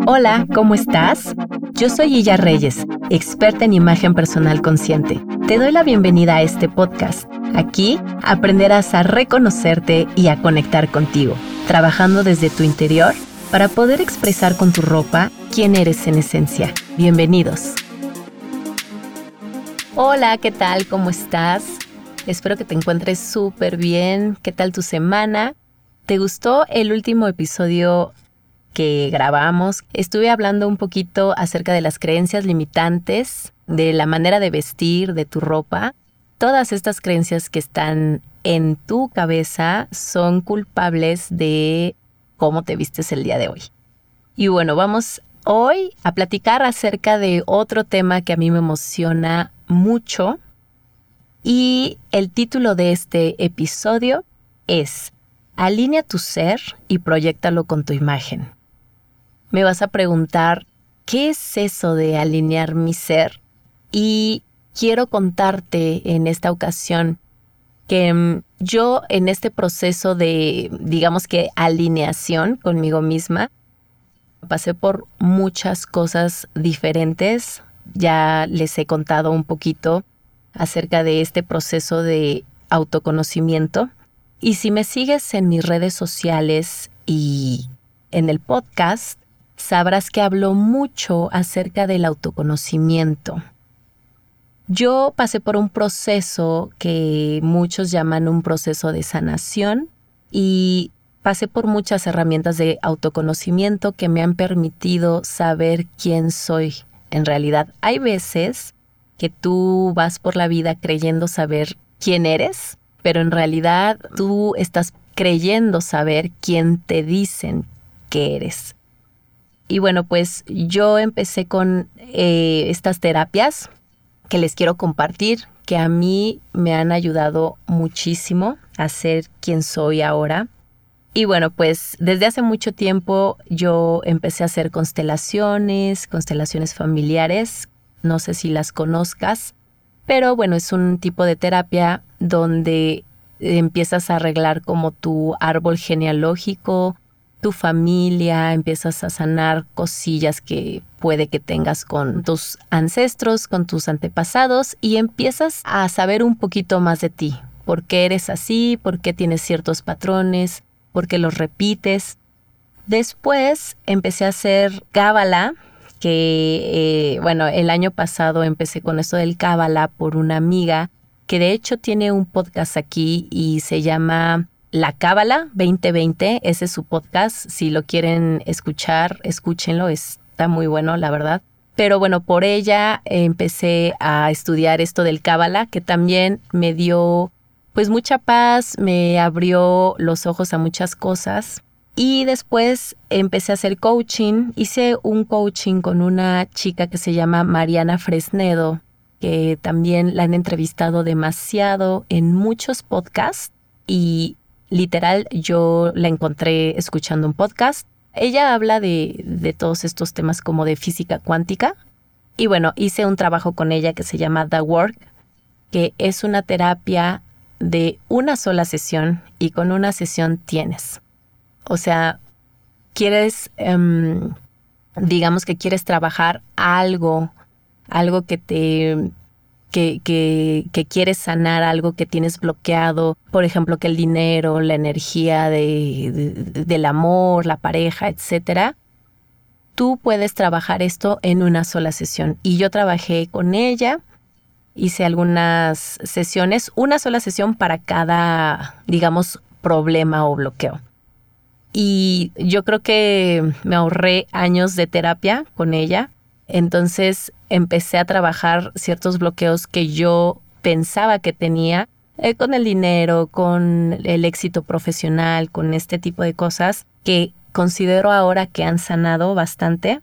Hola, ¿cómo estás? Yo soy Illa Reyes, experta en imagen personal consciente. Te doy la bienvenida a este podcast. Aquí aprenderás a reconocerte y a conectar contigo, trabajando desde tu interior para poder expresar con tu ropa quién eres en esencia. Bienvenidos. Hola, ¿qué tal? ¿Cómo estás? Espero que te encuentres súper bien. ¿Qué tal tu semana? ¿Te gustó el último episodio que grabamos? Estuve hablando un poquito acerca de las creencias limitantes, de la manera de vestir, de tu ropa. Todas estas creencias que están en tu cabeza son culpables de cómo te vistes el día de hoy. Y bueno, vamos hoy a platicar acerca de otro tema que a mí me emociona mucho. Y el título de este episodio es Alinea tu ser y proyectalo con tu imagen. Me vas a preguntar, ¿qué es eso de alinear mi ser? Y quiero contarte en esta ocasión que mm, yo en este proceso de, digamos que, alineación conmigo misma, pasé por muchas cosas diferentes. Ya les he contado un poquito acerca de este proceso de autoconocimiento y si me sigues en mis redes sociales y en el podcast, sabrás que hablo mucho acerca del autoconocimiento. Yo pasé por un proceso que muchos llaman un proceso de sanación y pasé por muchas herramientas de autoconocimiento que me han permitido saber quién soy. En realidad, hay veces que tú vas por la vida creyendo saber quién eres, pero en realidad tú estás creyendo saber quién te dicen que eres. Y bueno, pues yo empecé con eh, estas terapias que les quiero compartir, que a mí me han ayudado muchísimo a ser quien soy ahora. Y bueno, pues desde hace mucho tiempo yo empecé a hacer constelaciones, constelaciones familiares, no sé si las conozcas, pero bueno, es un tipo de terapia donde empiezas a arreglar como tu árbol genealógico, tu familia, empiezas a sanar cosillas que puede que tengas con tus ancestros, con tus antepasados y empiezas a saber un poquito más de ti, por qué eres así, por qué tienes ciertos patrones, por qué los repites. Después empecé a hacer cábala, que, eh, bueno, el año pasado empecé con esto del Cábala por una amiga que de hecho tiene un podcast aquí y se llama La Cábala 2020. Ese es su podcast. Si lo quieren escuchar, escúchenlo. Está muy bueno, la verdad. Pero bueno, por ella empecé a estudiar esto del Cábala, que también me dio pues mucha paz, me abrió los ojos a muchas cosas. Y después empecé a hacer coaching. Hice un coaching con una chica que se llama Mariana Fresnedo, que también la han entrevistado demasiado en muchos podcasts. Y literal, yo la encontré escuchando un podcast. Ella habla de, de todos estos temas como de física cuántica. Y bueno, hice un trabajo con ella que se llama The Work, que es una terapia de una sola sesión y con una sesión tienes. O sea, quieres, em, digamos que quieres trabajar algo, algo que te, que, quieres sanar, algo que tienes bloqueado, por ejemplo, que el dinero, la energía del amor, la pareja, etcétera. Tú puedes trabajar esto en una sola sesión. Y yo trabajé con ella, hice algunas sesiones, una sola sesión para cada, digamos, problema o bloqueo. Y yo creo que me ahorré años de terapia con ella. Entonces empecé a trabajar ciertos bloqueos que yo pensaba que tenía eh, con el dinero, con el éxito profesional, con este tipo de cosas que considero ahora que han sanado bastante.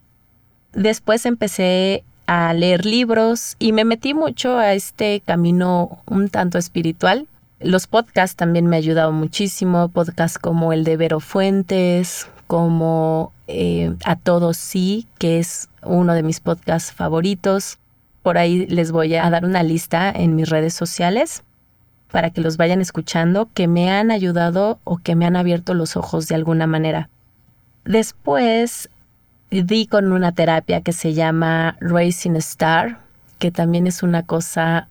Después empecé a leer libros y me metí mucho a este camino un tanto espiritual. Los podcasts también me han ayudado muchísimo, podcasts como el de Vero Fuentes, como eh, A Todos Sí, que es uno de mis podcasts favoritos. Por ahí les voy a dar una lista en mis redes sociales para que los vayan escuchando, que me han ayudado o que me han abierto los ojos de alguna manera. Después di con una terapia que se llama Racing Star, que también es una cosa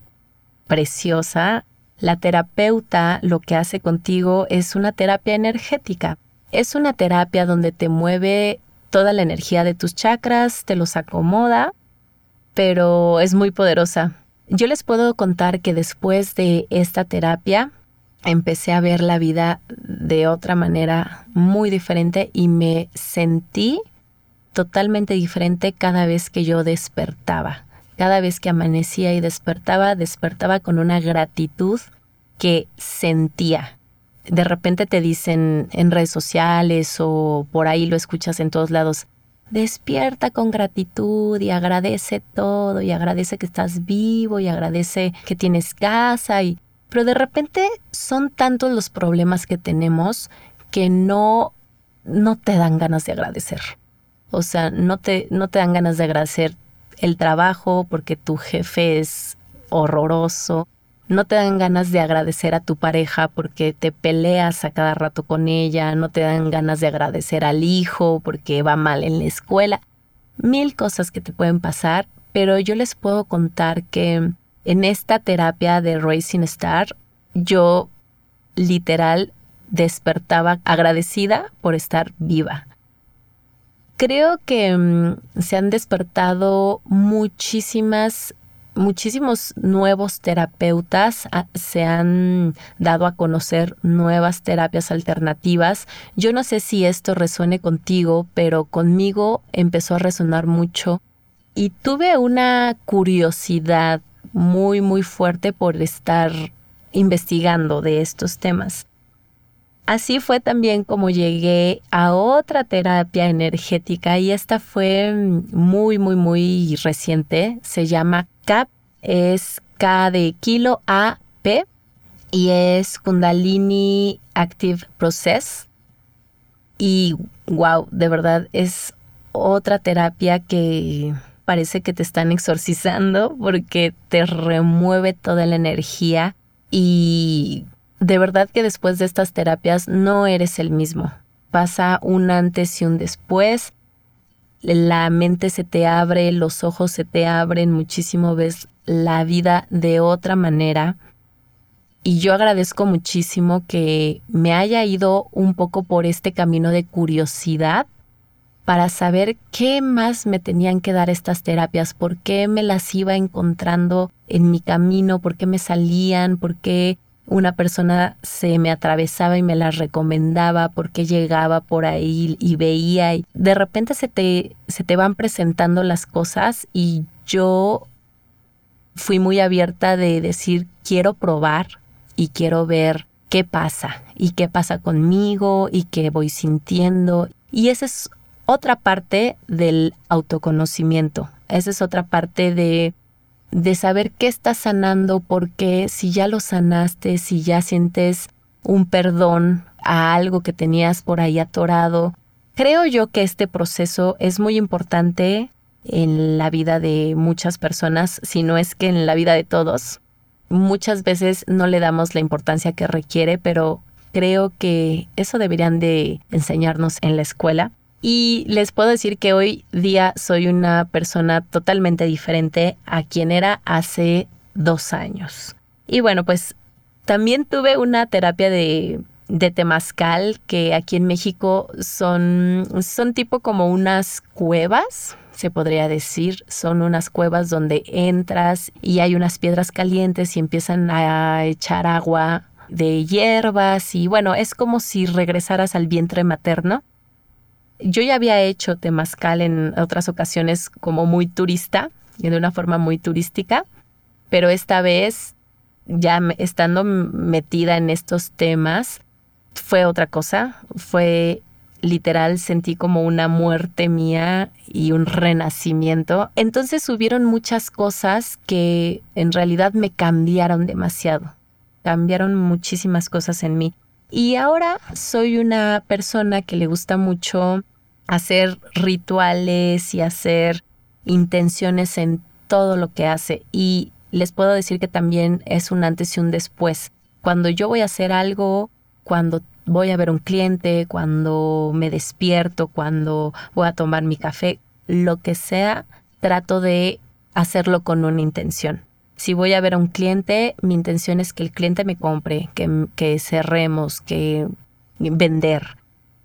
preciosa. La terapeuta lo que hace contigo es una terapia energética. Es una terapia donde te mueve toda la energía de tus chakras, te los acomoda, pero es muy poderosa. Yo les puedo contar que después de esta terapia empecé a ver la vida de otra manera muy diferente y me sentí totalmente diferente cada vez que yo despertaba. Cada vez que amanecía y despertaba, despertaba con una gratitud que sentía. De repente te dicen en redes sociales o por ahí lo escuchas en todos lados, despierta con gratitud y agradece todo y agradece que estás vivo y agradece que tienes casa y pero de repente son tantos los problemas que tenemos que no no te dan ganas de agradecer. O sea, no te, no te dan ganas de agradecer el trabajo porque tu jefe es horroroso. No te dan ganas de agradecer a tu pareja porque te peleas a cada rato con ella. No te dan ganas de agradecer al hijo porque va mal en la escuela. Mil cosas que te pueden pasar, pero yo les puedo contar que en esta terapia de Racing Star, yo literal despertaba agradecida por estar viva creo que mm, se han despertado muchísimas muchísimos nuevos terapeutas ah, se han dado a conocer nuevas terapias alternativas. Yo no sé si esto resuene contigo, pero conmigo empezó a resonar mucho y tuve una curiosidad muy, muy fuerte por estar investigando de estos temas. Así fue también como llegué a otra terapia energética y esta fue muy, muy, muy reciente. Se llama CAP, es K de kilo A, P y es Kundalini Active Process. Y wow, de verdad es otra terapia que parece que te están exorcizando porque te remueve toda la energía y de verdad que después de estas terapias no eres el mismo. Pasa un antes y un después. La mente se te abre, los ojos se te abren muchísimo, ves la vida de otra manera. Y yo agradezco muchísimo que me haya ido un poco por este camino de curiosidad para saber qué más me tenían que dar estas terapias, por qué me las iba encontrando en mi camino, por qué me salían, por qué una persona se me atravesaba y me la recomendaba porque llegaba por ahí y veía y de repente se te, se te van presentando las cosas y yo fui muy abierta de decir quiero probar y quiero ver qué pasa y qué pasa conmigo y qué voy sintiendo y esa es otra parte del autoconocimiento, esa es otra parte de de saber qué estás sanando, porque si ya lo sanaste, si ya sientes un perdón a algo que tenías por ahí atorado. Creo yo que este proceso es muy importante en la vida de muchas personas, si no es que en la vida de todos. Muchas veces no le damos la importancia que requiere, pero creo que eso deberían de enseñarnos en la escuela. Y les puedo decir que hoy día soy una persona totalmente diferente a quien era hace dos años. Y bueno, pues también tuve una terapia de, de temazcal que aquí en México son, son tipo como unas cuevas, se podría decir. Son unas cuevas donde entras y hay unas piedras calientes y empiezan a echar agua de hierbas y bueno, es como si regresaras al vientre materno yo ya había hecho temazcal en otras ocasiones como muy turista, y de una forma muy turística, pero esta vez, ya estando metida en estos temas, fue otra cosa, fue literal, sentí como una muerte mía y un renacimiento. Entonces hubieron muchas cosas que en realidad me cambiaron demasiado, cambiaron muchísimas cosas en mí. Y ahora soy una persona que le gusta mucho hacer rituales y hacer intenciones en todo lo que hace. Y les puedo decir que también es un antes y un después. Cuando yo voy a hacer algo, cuando voy a ver un cliente, cuando me despierto, cuando voy a tomar mi café, lo que sea, trato de hacerlo con una intención. Si voy a ver a un cliente, mi intención es que el cliente me compre, que, que cerremos, que vender.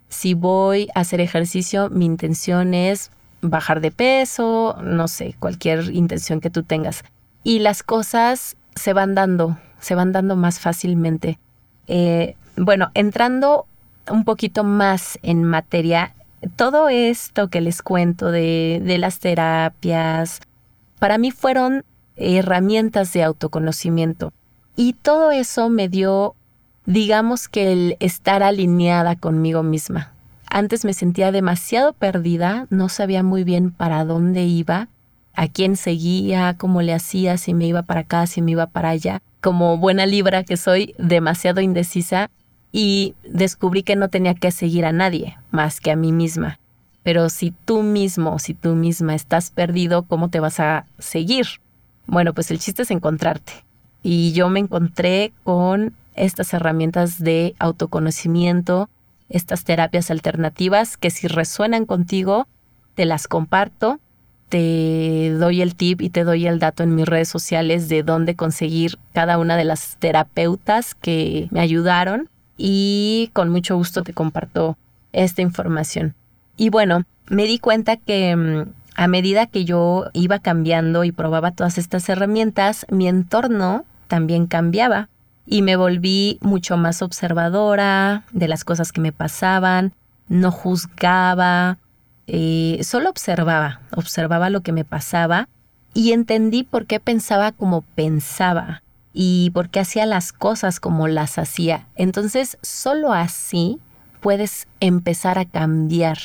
Si voy a hacer ejercicio, mi intención es bajar de peso, no sé, cualquier intención que tú tengas. Y las cosas se van dando, se van dando más fácilmente. Eh, bueno, entrando un poquito más en materia, todo esto que les cuento de, de las terapias, para mí fueron herramientas de autoconocimiento. Y todo eso me dio, digamos que el estar alineada conmigo misma. Antes me sentía demasiado perdida, no sabía muy bien para dónde iba, a quién seguía, cómo le hacía, si me iba para acá, si me iba para allá. Como buena libra que soy, demasiado indecisa y descubrí que no tenía que seguir a nadie más que a mí misma. Pero si tú mismo, si tú misma estás perdido, ¿cómo te vas a seguir? Bueno, pues el chiste es encontrarte. Y yo me encontré con estas herramientas de autoconocimiento, estas terapias alternativas que si resuenan contigo, te las comparto, te doy el tip y te doy el dato en mis redes sociales de dónde conseguir cada una de las terapeutas que me ayudaron y con mucho gusto te comparto esta información. Y bueno, me di cuenta que mm, a medida que yo iba cambiando y probaba todas estas herramientas, mi entorno también cambiaba y me volví mucho más observadora de las cosas que me pasaban, no juzgaba, eh, solo observaba, observaba lo que me pasaba y entendí por qué pensaba como pensaba y por qué hacía las cosas como las hacía. Entonces, solo así puedes empezar a cambiar,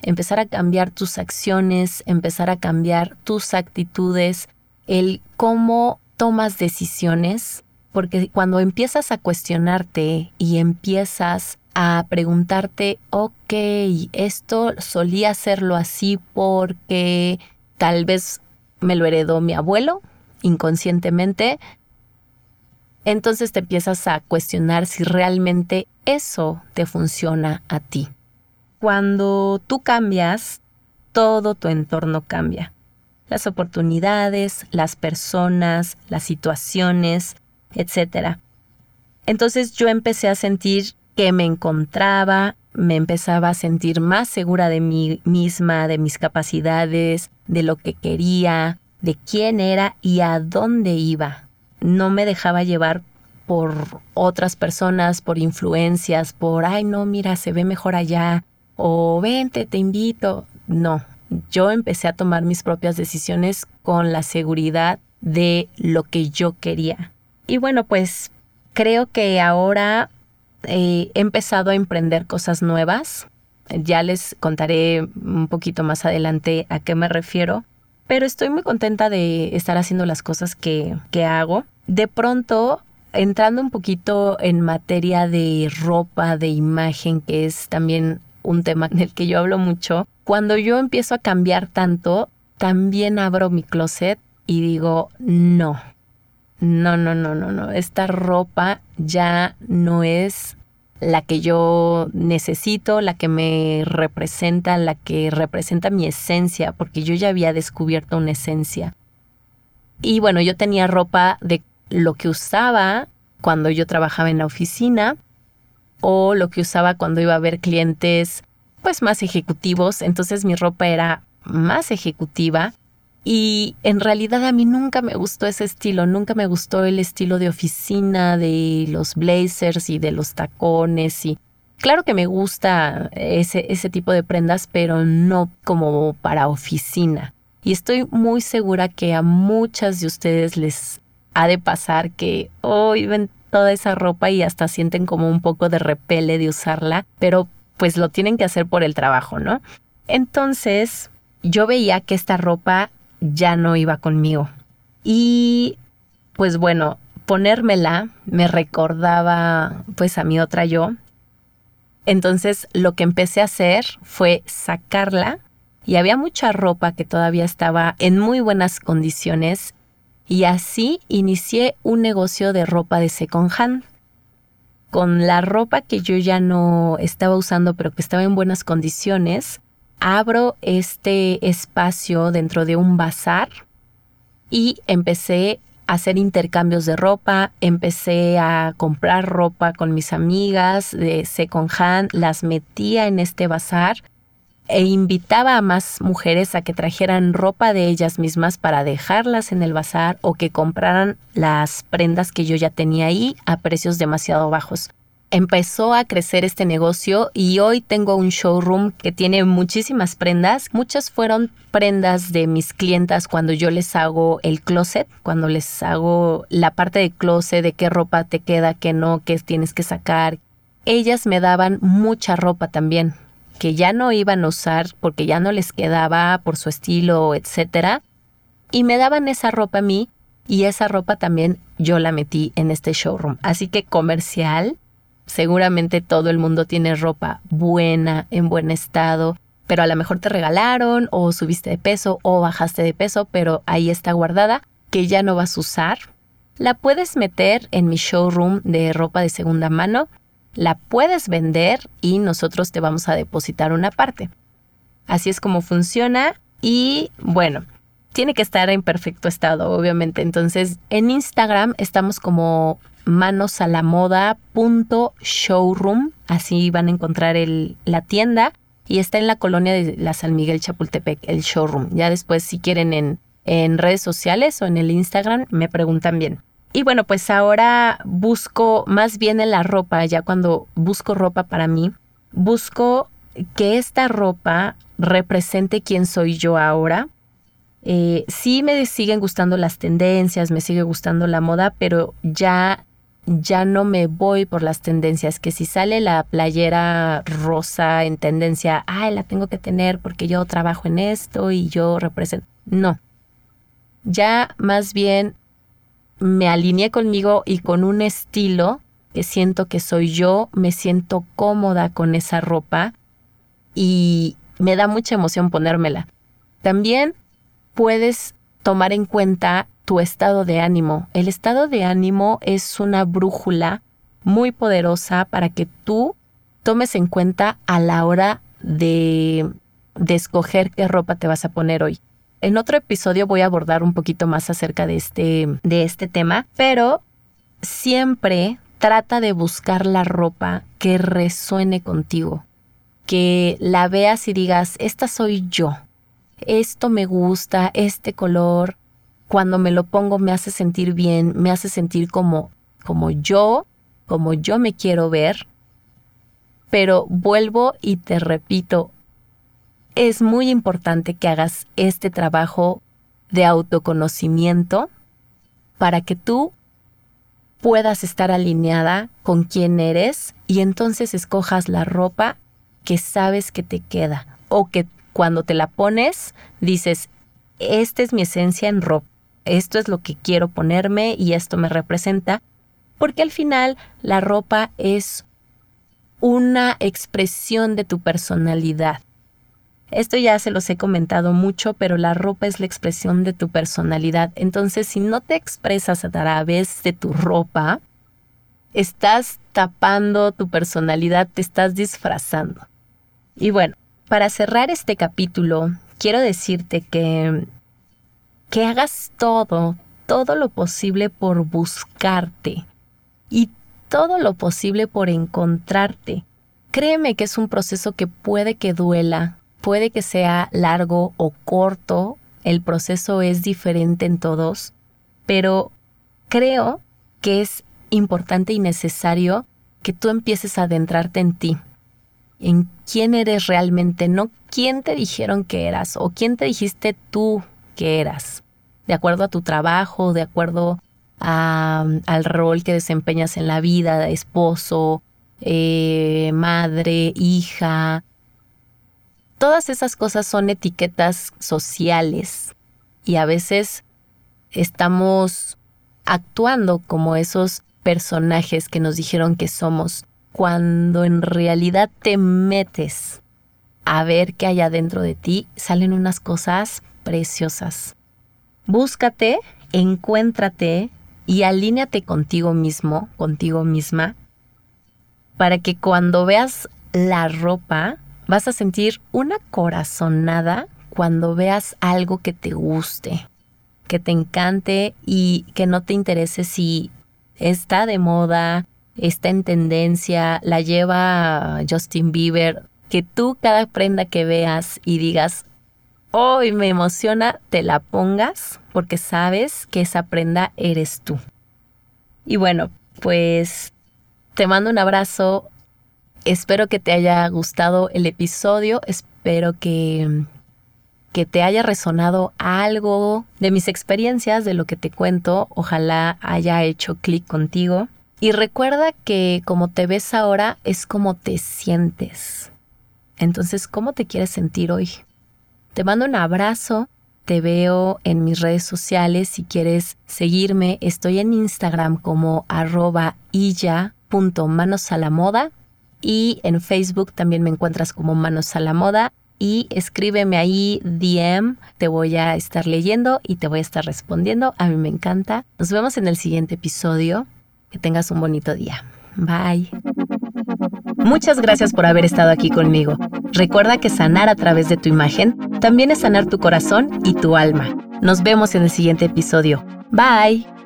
empezar a cambiar tus acciones, empezar a cambiar tus actitudes, el cómo tomas decisiones porque cuando empiezas a cuestionarte y empiezas a preguntarte, ok, esto solía hacerlo así porque tal vez me lo heredó mi abuelo inconscientemente, entonces te empiezas a cuestionar si realmente eso te funciona a ti. Cuando tú cambias, todo tu entorno cambia. Las oportunidades, las personas, las situaciones, etc. Entonces yo empecé a sentir que me encontraba, me empezaba a sentir más segura de mí misma, de mis capacidades, de lo que quería, de quién era y a dónde iba. No me dejaba llevar por otras personas, por influencias, por, ay, no, mira, se ve mejor allá, o vente, te invito. No, yo empecé a tomar mis propias decisiones con la seguridad de lo que yo quería. Y bueno, pues creo que ahora eh, he empezado a emprender cosas nuevas. Ya les contaré un poquito más adelante a qué me refiero, pero estoy muy contenta de estar haciendo las cosas que, que hago. De pronto, entrando un poquito en materia de ropa, de imagen, que es también un tema en el que yo hablo mucho, cuando yo empiezo a cambiar tanto, también abro mi closet y digo, no, no, no, no, no, no, esta ropa ya no es la que yo necesito, la que me representa, la que representa mi esencia, porque yo ya había descubierto una esencia. Y bueno, yo tenía ropa de lo que usaba cuando yo trabajaba en la oficina o lo que usaba cuando iba a ver clientes pues más ejecutivos, entonces mi ropa era más ejecutiva y en realidad a mí nunca me gustó ese estilo, nunca me gustó el estilo de oficina, de los blazers y de los tacones y claro que me gusta ese, ese tipo de prendas, pero no como para oficina. Y estoy muy segura que a muchas de ustedes les ha de pasar que hoy ven toda esa ropa y hasta sienten como un poco de repele de usarla, pero pues lo tienen que hacer por el trabajo, ¿no? Entonces, yo veía que esta ropa ya no iba conmigo. Y pues bueno, ponérmela me recordaba pues a mi otra yo. Entonces lo que empecé a hacer fue sacarla y había mucha ropa que todavía estaba en muy buenas condiciones y así inicié un negocio de ropa de second hand. con la ropa que yo ya no estaba usando, pero que estaba en buenas condiciones, abro este espacio dentro de un bazar y empecé a hacer intercambios de ropa, empecé a comprar ropa con mis amigas de second hand, las metía en este bazar e invitaba a más mujeres a que trajeran ropa de ellas mismas para dejarlas en el bazar o que compraran las prendas que yo ya tenía ahí a precios demasiado bajos. Empezó a crecer este negocio y hoy tengo un showroom que tiene muchísimas prendas. Muchas fueron prendas de mis clientas cuando yo les hago el closet, cuando les hago la parte de closet, de qué ropa te queda, qué no, qué tienes que sacar. Ellas me daban mucha ropa también que ya no iban a usar porque ya no les quedaba por su estilo, etcétera, y me daban esa ropa a mí y esa ropa también yo la metí en este showroom. Así que comercial, seguramente todo el mundo tiene ropa buena, en buen estado, pero a lo mejor te regalaron o subiste de peso o bajaste de peso, pero ahí está guardada, que ya no vas a usar. La puedes meter en mi showroom de ropa de segunda mano la puedes vender y nosotros te vamos a depositar una parte. Así es como funciona y bueno, tiene que estar en perfecto estado, obviamente. Entonces, en Instagram estamos como manosalamoda.showroom, así van a encontrar el, la tienda y está en la colonia de la San Miguel Chapultepec, el showroom. Ya después, si quieren en, en redes sociales o en el Instagram, me preguntan bien. Y bueno, pues ahora busco más bien en la ropa, ya cuando busco ropa para mí, busco que esta ropa represente quién soy yo ahora. Eh, sí me siguen gustando las tendencias, me sigue gustando la moda, pero ya ya no me voy por las tendencias, que si sale la playera rosa en tendencia, ay, la tengo que tener porque yo trabajo en esto y yo represento. No. Ya más bien me alineé conmigo y con un estilo que siento que soy yo, me siento cómoda con esa ropa y me da mucha emoción ponérmela. También puedes tomar en cuenta tu estado de ánimo. El estado de ánimo es una brújula muy poderosa para que tú tomes en cuenta a la hora de, escoger qué ropa te vas a poner hoy. En otro episodio voy a abordar un poquito más acerca de este, de este tema, pero siempre trata de buscar la ropa que resuene contigo, que la veas y digas, esta soy yo, esto me gusta, este color, cuando me lo pongo me hace sentir bien, me hace sentir como, como yo, como yo me quiero ver. Pero vuelvo y te repito, es muy importante que hagas este trabajo de autoconocimiento para que tú puedas estar alineada con quién eres y entonces escojas la ropa que sabes que te queda o que cuando te la pones dices, esta es mi esencia en ropa, esto es lo que quiero ponerme y esto me representa, porque al final la ropa es una expresión de tu personalidad. Esto ya se los he comentado mucho, pero la ropa es la expresión de tu personalidad. Entonces, si no te expresas a través de tu ropa, estás tapando tu personalidad, te estás disfrazando. Y bueno, para cerrar este capítulo, quiero decirte que que hagas todo, todo lo posible por buscarte y todo lo posible por encontrarte. Créeme que es un proceso que puede que duela, Puede que sea largo o corto, el proceso es diferente en todos, pero creo que es importante y necesario que tú empieces a adentrarte en ti, en quién eres realmente, no quién te dijeron que eras o quién te dijiste tú eras, de acuerdo a tu trabajo, de acuerdo al rol que desempeñas en la vida, esposo, eh, madre, hija, Todas esas cosas son etiquetas sociales y a veces estamos actuando como esos personajes que nos dijeron que somos, cuando en realidad te metes a ver qué hay adentro de ti, salen unas cosas preciosas. Búscate, encuéntrate y alíñate contigo mismo, contigo misma, para que cuando veas la ropa vas a sentir una corazonada cuando veas algo que te guste, que te encante y que no te interese si está de moda, está en tendencia, la lleva Justin Bieber, que tú cada prenda que veas y digas, hoy me emociona, te la pongas porque sabes que esa prenda eres tú. Y bueno, pues te mando un abrazo. Espero que te haya gustado el episodio. Espero que, que te haya resonado algo de mis experiencias, de lo que te cuento. Ojalá haya hecho clic contigo. Y recuerda que como te ves ahora es como te sientes. Entonces, ¿cómo te quieres sentir hoy? Te mando un abrazo. Te veo en mis redes sociales. Si quieres seguirme, estoy en Instagram como arroba manos a la moda y en Facebook también me encuentras como manos a la moda y escríbeme ahí DM, te voy a estar leyendo y te voy a estar respondiendo, a mí me encanta. Nos vemos en el siguiente episodio, que tengas un bonito día. Bye. Muchas gracias por haber estado aquí conmigo. Recuerda que sanar a través de tu imagen también es sanar tu corazón y tu alma. Nos vemos en el siguiente episodio. Bye.